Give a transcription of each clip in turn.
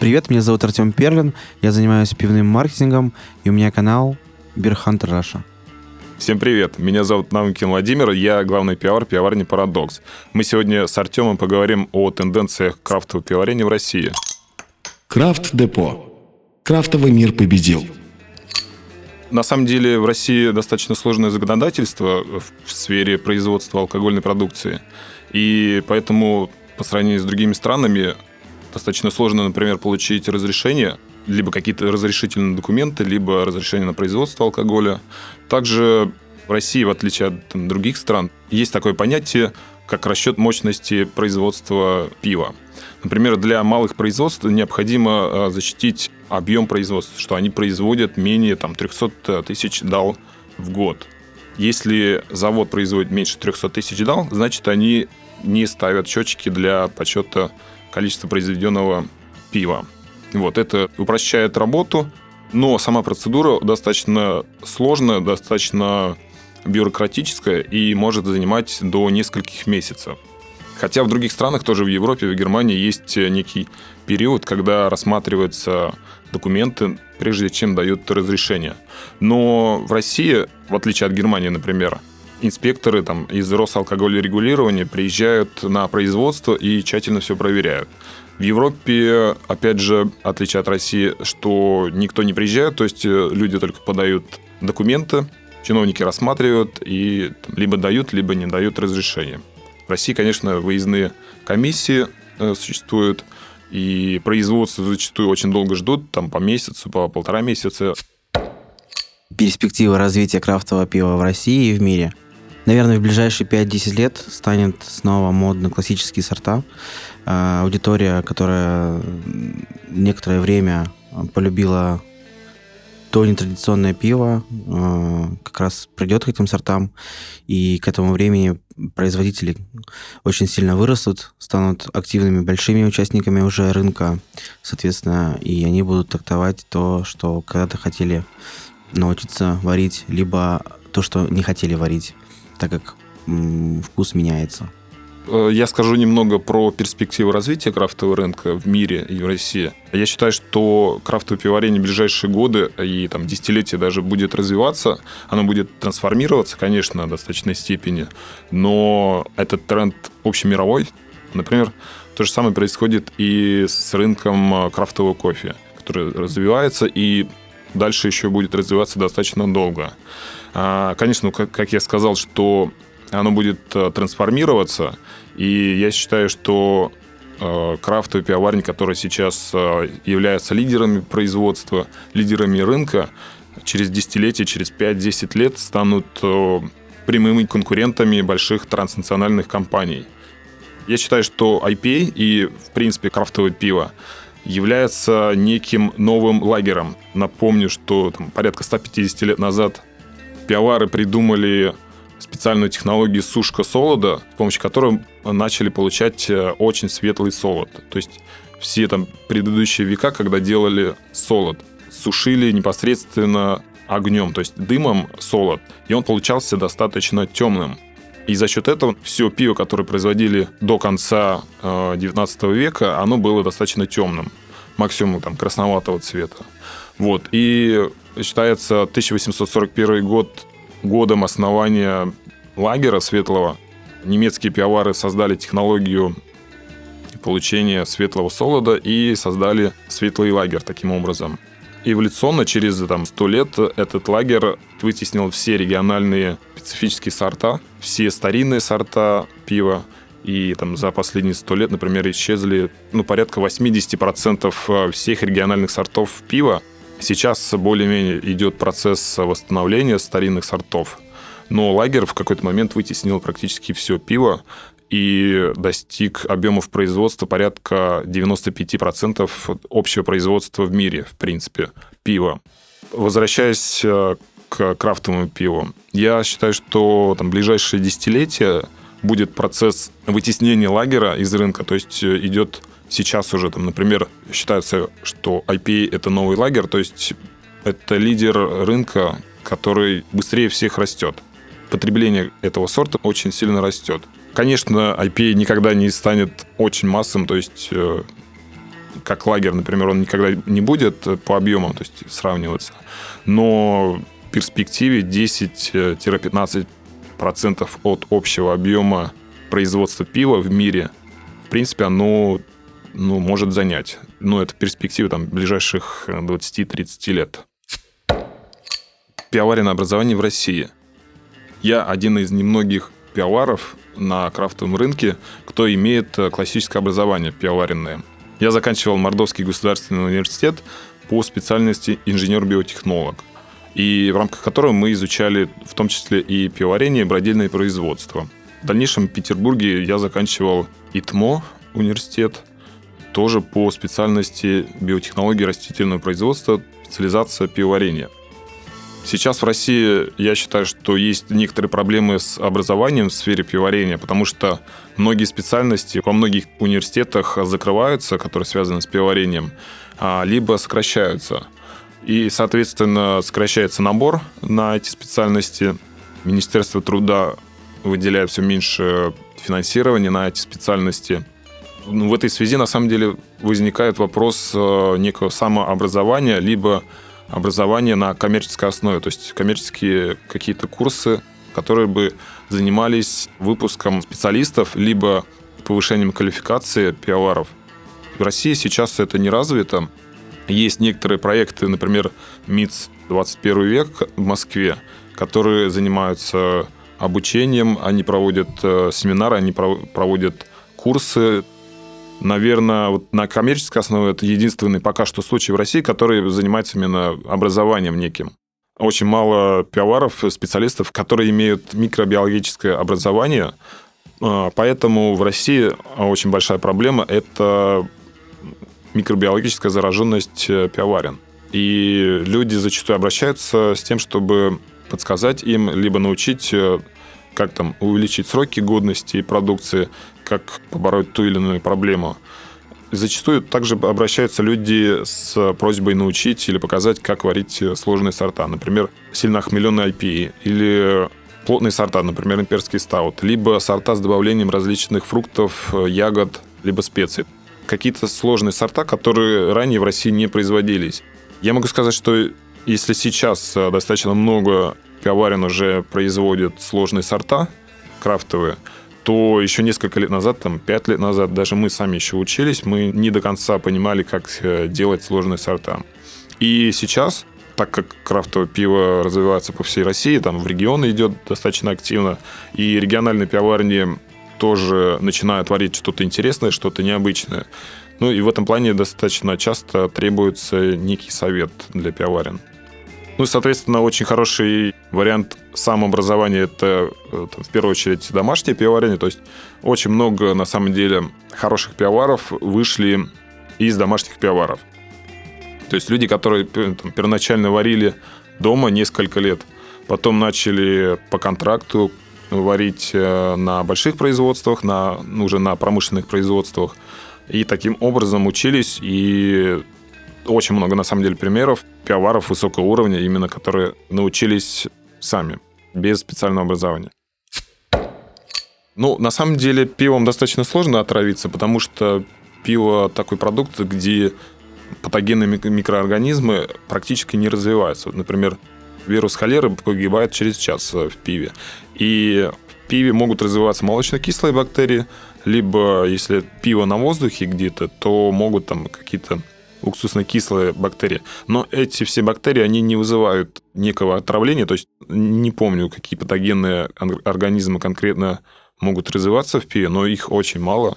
Привет, меня зовут Артем Перлин, я занимаюсь пивным маркетингом, и у меня канал Beer Hunter Russia. Всем привет, меня зовут Намкин Владимир, я главный пиар пивоварни «Парадокс». Мы сегодня с Артемом поговорим о тенденциях крафтового пивоварения в России. Крафт-депо. Крафтовый мир победил. На самом деле в России достаточно сложное законодательство в сфере производства алкогольной продукции. И поэтому по сравнению с другими странами достаточно сложно, например, получить разрешение, либо какие-то разрешительные документы, либо разрешение на производство алкоголя. Также в России, в отличие от там, других стран, есть такое понятие, как расчет мощности производства пива. Например, для малых производств необходимо а, защитить объем производства, что они производят менее там, 300 тысяч дал в год. Если завод производит меньше 300 тысяч дал, значит, они не ставят счетчики для подсчета количества произведенного пива. Вот, это упрощает работу, но сама процедура достаточно сложная, достаточно бюрократическая и может занимать до нескольких месяцев. Хотя в других странах, тоже в Европе, в Германии, есть некий период, когда рассматриваются документы, прежде чем дают разрешение. Но в России, в отличие от Германии, например, инспекторы там, из Росалкогольрегулирования приезжают на производство и тщательно все проверяют. В Европе, опять же, отличие от России, что никто не приезжает, то есть э, люди только подают документы, чиновники рассматривают и либо дают, либо не дают разрешение. В России, конечно, выездные комиссии э, существуют, и производство зачастую очень долго ждут, там по месяцу, по полтора месяца. Перспектива развития крафтового пива в России и в мире – Наверное, в ближайшие 5-10 лет станет снова модно классические сорта. А, аудитория, которая некоторое время полюбила то нетрадиционное пиво, а, как раз придет к этим сортам, и к этому времени производители очень сильно вырастут, станут активными большими участниками уже рынка, соответственно, и они будут трактовать то, что когда-то хотели научиться варить, либо то, что не хотели варить так как вкус меняется. Э, я скажу немного про перспективы развития крафтового рынка в мире и в России. Я считаю, что крафтовое пивоварение в ближайшие годы и там, десятилетия даже будет развиваться. Оно будет трансформироваться, конечно, в достаточной степени, но этот тренд общемировой. Например, то же самое происходит и с рынком э, крафтового кофе, который развивается и дальше еще будет развиваться достаточно долго. А, конечно, ну, как, я сказал, что оно будет э, трансформироваться, и я считаю, что э, крафтовые пивоварни, которые сейчас э, являются лидерами производства, лидерами рынка, через десятилетия, через 5-10 лет станут прямыми конкурентами больших транснациональных компаний. Я считаю, что IPA и, в принципе, крафтовое пиво является неким новым лагером. Напомню, что там, порядка 150 лет назад пиавары придумали специальную технологию сушка солода, с помощью которой начали получать э, очень светлый солод. То есть все там предыдущие века, когда делали солод, сушили непосредственно огнем, то есть дымом солод, и он получался достаточно темным. И за счет этого все пиво, которое производили до конца 19 э, века, оно было достаточно темным, максимум там красноватого цвета. Вот. И считается 1841 год годом основания лагеря светлого. Немецкие пиавары создали технологию получения светлого солода и создали светлый лагерь таким образом. Эволюционно через там, 100 лет этот лагерь вытеснил все региональные специфические сорта, все старинные сорта пива, и там за последние 100 лет, например, исчезли ну, порядка 80% всех региональных сортов пива, Сейчас более-менее идет процесс восстановления старинных сортов. Но лагерь в какой-то момент вытеснил практически все пиво и достиг объемов производства порядка 95% общего производства в мире, в принципе, пива. Возвращаясь э, к крафтовому пиву, я считаю, что там ближайшие десятилетия будет процесс вытеснения лагера из рынка, то есть э, идет сейчас уже, там, например, считается, что IPA – это новый лагерь, то есть это лидер рынка, который быстрее всех растет. Потребление этого сорта очень сильно растет. Конечно, IPA никогда не станет очень массовым, то есть э, как лагерь, например, он никогда не будет по объемам, то есть сравниваться. Но в перспективе 10-15% от общего объема производства пива в мире, в принципе, оно ну, может занять. Ну, это перспектива там, ближайших 20-30 лет. Пивоваренное образование в России. Я один из немногих пивоваров на крафтовом рынке, кто имеет классическое образование пивоваренное. Я заканчивал Мордовский государственный университет по специальности инженер-биотехнолог, и в рамках которого мы изучали в том числе и пивоварение, и бродильное производство. В дальнейшем в Петербурге я заканчивал ИТМО университет, тоже по специальности биотехнологии растительного производства, специализация пивоварения. Сейчас в России, я считаю, что есть некоторые проблемы с образованием в сфере пивоварения, потому что многие специальности во многих университетах закрываются, которые связаны с пивоварением, а, либо сокращаются. И, соответственно, сокращается набор на эти специальности. Министерство труда выделяет все меньше финансирования на эти специальности. Ну, в этой связи, на самом деле, возникает вопрос э, некого самообразования, либо образования на коммерческой основе, то есть коммерческие какие-то курсы, которые бы занимались выпуском специалистов, либо повышением квалификации пиаваров. В России сейчас это не развито. Есть некоторые проекты, например, МИЦ 21 век в Москве, которые занимаются обучением, они проводят э, семинары, они проводят курсы. Наверное, вот на коммерческой основе это единственный пока что случай в России, который занимается именно образованием неким. Очень мало пивоваров, специалистов, которые имеют микробиологическое образование, э, Поэтому в России очень большая проблема – это микробиологическая зараженность э, пивоварен. И люди зачастую обращаются с тем, чтобы подсказать им, либо научить, э, как там увеличить сроки годности продукции, как побороть ту или иную проблему. Зачастую также обращаются люди с просьбой научить или показать, как варить сложные сорта. Например, сильно охмеленные IPA или плотные сорта, например, имперский стаут, либо сорта с добавлением различных фруктов, э, ягод, либо специй какие-то сложные сорта, которые ранее в России не производились. Я могу сказать, что если сейчас э, достаточно много пивоварен уже производят сложные сорта крафтовые, то еще несколько лет назад, там, пять лет назад, даже мы сами еще учились, мы не до конца понимали, как э, делать сложные сорта. И сейчас, так как крафтовое пиво развивается по всей России, там в регионы идет достаточно активно, и региональные пивоварни тоже начинают творить что-то интересное, что-то необычное. Ну и в этом плане достаточно часто требуется некий совет для пивоварен. Ну и, соответственно, очень хороший вариант самообразования – это, это в первую очередь домашнее пивоварение. То есть очень много, на самом деле, хороших пивоваров вышли из домашних пивоваров. То есть люди, которые там, первоначально варили дома несколько лет, потом начали по контракту варить э, на больших производствах, на, ну, уже на промышленных производствах. И таким образом учились, и очень много, на самом деле, примеров пивоваров высокого уровня, именно которые научились сами, без специального образования. Ну, на самом деле, пивом достаточно сложно отравиться, потому что пиво такой продукт, где патогенные микроорганизмы практически не развиваются. Например, вирус холеры погибает через час в пиве. И в пиве могут развиваться молочно-кислые бактерии, либо если пиво на воздухе где-то, то могут там какие-то уксусно-кислые бактерии. Но эти все бактерии, они не вызывают некого отравления, то есть не помню, какие патогенные организмы конкретно могут развиваться в пиве, но их очень мало.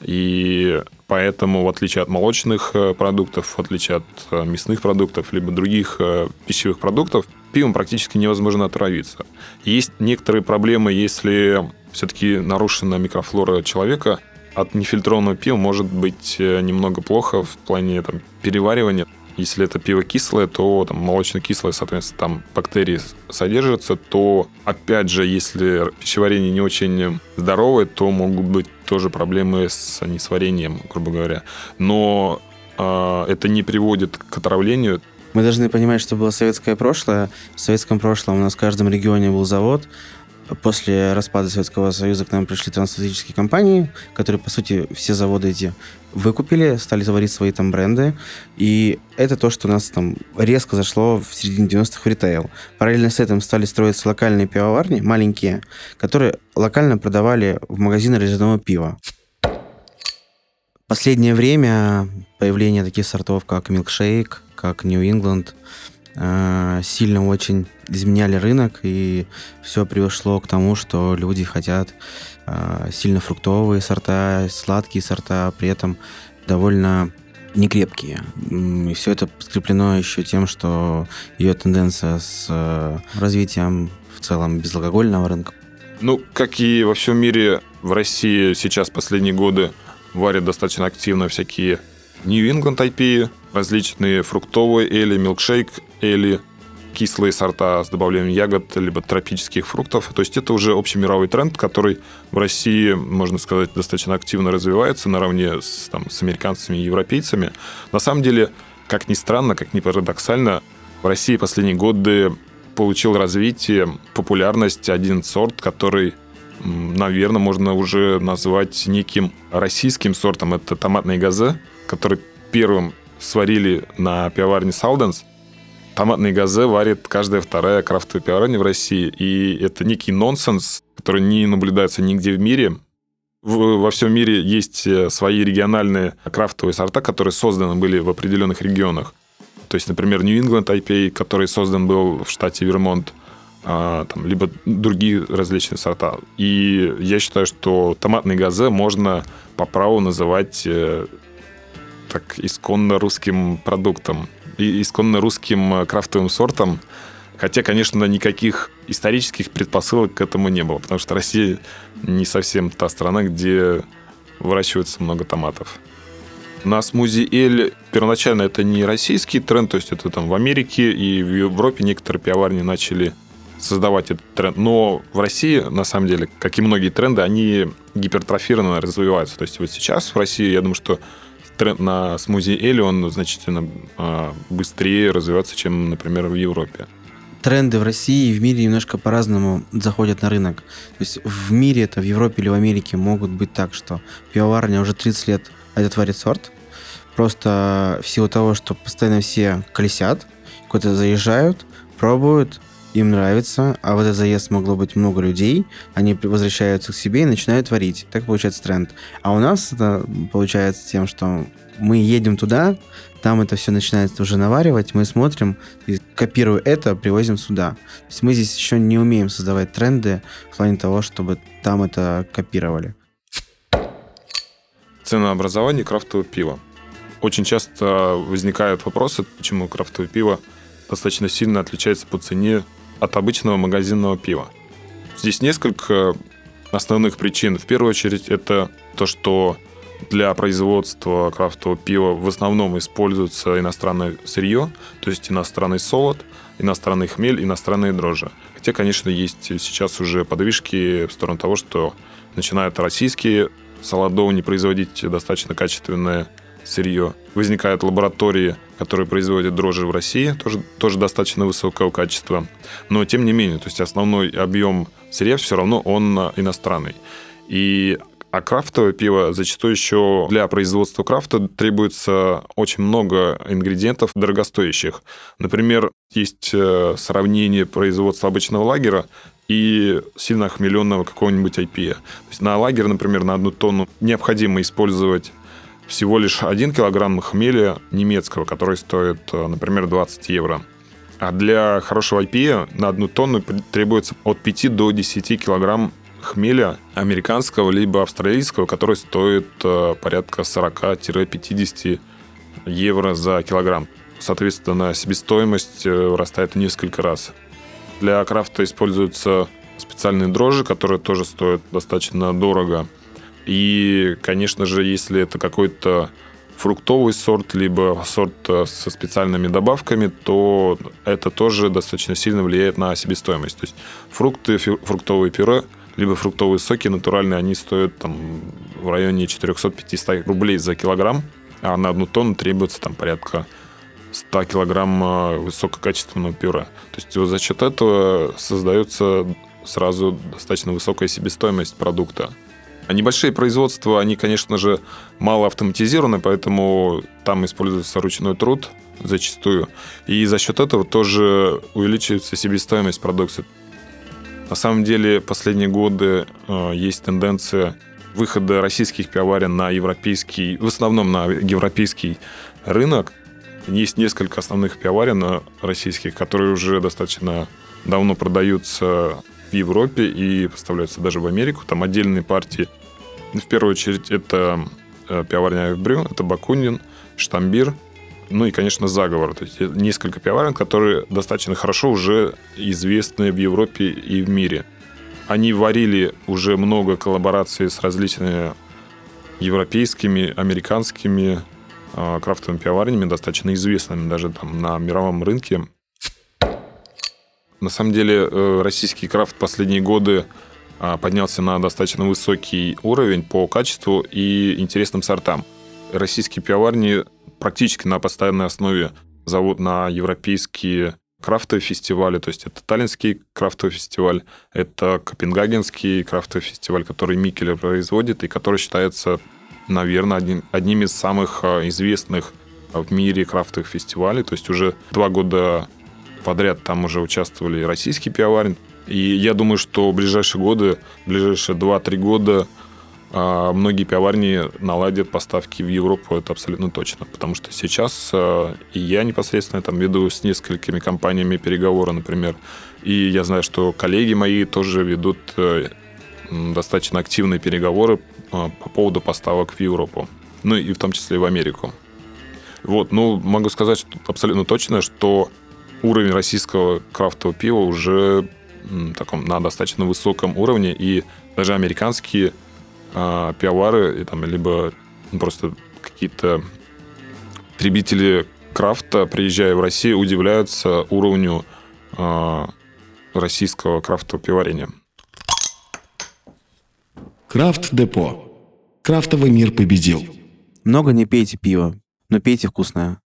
И поэтому, в отличие от молочных э, продуктов, в отличие от э, мясных продуктов, либо других э, пищевых продуктов, пивом практически невозможно отравиться. Есть некоторые проблемы, если все-таки нарушена микрофлора человека, от нефильтрованного пива может быть немного плохо в плане там, переваривания. Если это пиво кислое, то там молочно-кислое, соответственно, там бактерии содержатся, то, опять же, если пищеварение не очень здоровое, то могут быть тоже проблемы с несварением, грубо говоря. Но э, это не приводит к отравлению. Мы должны понимать, что было советское прошлое. В советском прошлом у нас в каждом регионе был завод, после распада Советского Союза к нам пришли трансатлантические компании, которые, по сути, все заводы эти выкупили, стали заводить свои там бренды. И это то, что у нас там резко зашло в середине 90-х в ритейл. Параллельно с этим стали строиться локальные пивоварни, маленькие, которые локально продавали в магазины резервного пива. Последнее время появление таких сортов, как Milkshake, как England, э, сильно очень изменяли рынок, и все пришло к тому, что люди хотят э, сильно фруктовые сорта, сладкие сорта, при этом довольно некрепкие. И все это подкреплено еще тем, что ее тенденция с э, развитием в целом безалкогольного рынка. Ну, как и во всем мире, в России сейчас последние годы варят достаточно активно всякие New England IPA, различные фруктовые эли, милкшейк эли, кислые сорта с добавлением ягод, либо тропических фруктов. То есть это уже общемировой тренд, который в России, можно сказать, достаточно активно развивается наравне с, там, с американцами и европейцами. На самом деле, как ни странно, как ни парадоксально, в России последние годы получил развитие, популярность один сорт, который наверное, можно уже назвать неким российским сортом. Это томатные газы, который первым сварили на пивоварне Сауденс. Томатные газы варит каждая вторая крафтовая пивоварня в России. И это некий нонсенс, который не наблюдается нигде в мире. Во всем мире есть э, свои региональные крафтовые сорта, которые созданы были в определенных регионах. То есть, например, England IPA, который создан был в штате Вермонт – а, там, либо другие различные сорта. И я считаю, что томатный газе можно по праву называть э, так исконно русским продуктом, исконно русским э, крафтовым сортом. Хотя, конечно, никаких исторических предпосылок к этому не было, потому что Россия не совсем та страна, где выращивается много томатов. На смузи эль первоначально это не российский тренд, то есть это там в Америке и в Европе некоторые пивоварни начали создавать этот тренд. Но в России, на самом деле, как и многие тренды, они гипертрофированно развиваются. То есть вот сейчас в России, я думаю, что тренд на смузи Эли, он значительно э, быстрее развивается, чем, например, в Европе. Тренды в России и в мире немножко по-разному заходят на рынок. То есть в мире это, в Европе или в Америке могут быть так, что пивоварня уже 30 лет этот сорт. Просто в силу того, что постоянно все колесят, куда-то заезжают, пробуют, им нравится, а в этот заезд могло быть много людей, они возвращаются к себе и начинают творить. Так получается тренд. А у нас это получается тем, что мы едем туда, там это все начинается уже наваривать, мы смотрим, и копируя это, привозим сюда. То есть мы здесь еще не умеем создавать тренды в плане того, чтобы там это копировали. Ценообразование крафтового пива. Очень часто возникают вопросы, почему крафтовое пиво достаточно сильно отличается по цене от обычного магазинного пива. Здесь несколько основных причин. В первую очередь это то, что для производства крафтового пива в основном используется иностранное сырье, то есть иностранный солод, иностранный хмель, иностранные дрожжи. Хотя, конечно, есть сейчас уже подвижки в сторону того, что начинают российские солодовни производить достаточно качественное сырье. Возникают лаборатории, которые производят дрожжи в России, тоже, тоже достаточно высокого качества. Но тем не менее, то есть основной объем сырья все равно он иностранный. И а крафтовое пиво зачастую еще для производства крафта требуется очень много ингредиентов дорогостоящих. Например, есть э, сравнение производства обычного лагера и сильно охмеленного какого-нибудь IPA. То есть на лагерь, например, на одну тонну необходимо использовать всего лишь 1 килограмм хмеля немецкого, который стоит, э, например, 20 евро. А для хорошего IPA на одну тонну требуется от 5 до 10 килограмм хмеля американского либо австралийского, который стоит э, порядка 40-50 евро за килограмм. Соответственно, себестоимость э, вырастает в несколько раз. Для крафта используются специальные дрожжи, которые тоже стоят достаточно дорого – и, конечно же, если это какой-то фруктовый сорт, либо сорт э, со специальными добавками, то это тоже достаточно сильно влияет на себестоимость. То есть фрукты, фруктовые пюре, либо фруктовые соки натуральные, они стоят там в районе 400-500 рублей за килограмм, а на одну тонну требуется там порядка 100 килограмм высококачественного пюре. То есть за счет этого создается сразу достаточно высокая себестоимость продукта. А небольшие производства, они, конечно же, мало автоматизированы, поэтому там используется ручной труд зачастую. И за счет этого тоже увеличивается себестоимость продукции. На самом деле, последние годы э, есть тенденция выхода российских пивоварен на европейский, в основном на европейский рынок. Есть несколько основных пивоварен российских, которые уже достаточно давно продаются в Европе и поставляются даже в Америку. Там отдельные партии. В первую очередь это э, пивоварня Эвбрю, это Бакунин, Штамбир, ну и, конечно, заговор. То есть несколько пивоварен, которые достаточно хорошо уже известны в Европе и в мире. Они варили уже много коллабораций с различными европейскими, американскими э, крафтовыми пивоварнями, достаточно известными даже там на мировом рынке. На самом деле, э, российский крафт последние годы а, поднялся на достаточно высокий уровень по качеству и интересным сортам. Российские пивоварни практически на постоянной основе зовут на европейские крафтовые фестивали, то есть это Таллинский крафтовый фестиваль, это Копенгагенский крафтовый фестиваль, который Микелер производит и который считается, наверное, одним, одним из самых а, известных в мире крафтовых фестивалей. То есть уже два года подряд там уже участвовали российские пивоварни. И я думаю, что в ближайшие годы, в ближайшие 2-3 года а, многие пивоварни наладят поставки в Европу, это абсолютно точно. Потому что сейчас а, и я непосредственно там веду с несколькими компаниями переговоры, например. И я знаю, что коллеги мои тоже ведут э, достаточно активные переговоры а, по поводу поставок в Европу. Ну и в том числе и в Америку. Вот, ну, могу сказать что абсолютно точно, что уровень российского крафтового пива уже таком, на достаточно высоком уровне, и даже американские э, пивовары, и, там, либо просто какие-то потребители крафта, приезжая в Россию, удивляются уровню э, российского крафтового пивоварения. Крафт-депо. Крафтовый мир победил. Много не пейте пиво, но пейте вкусное.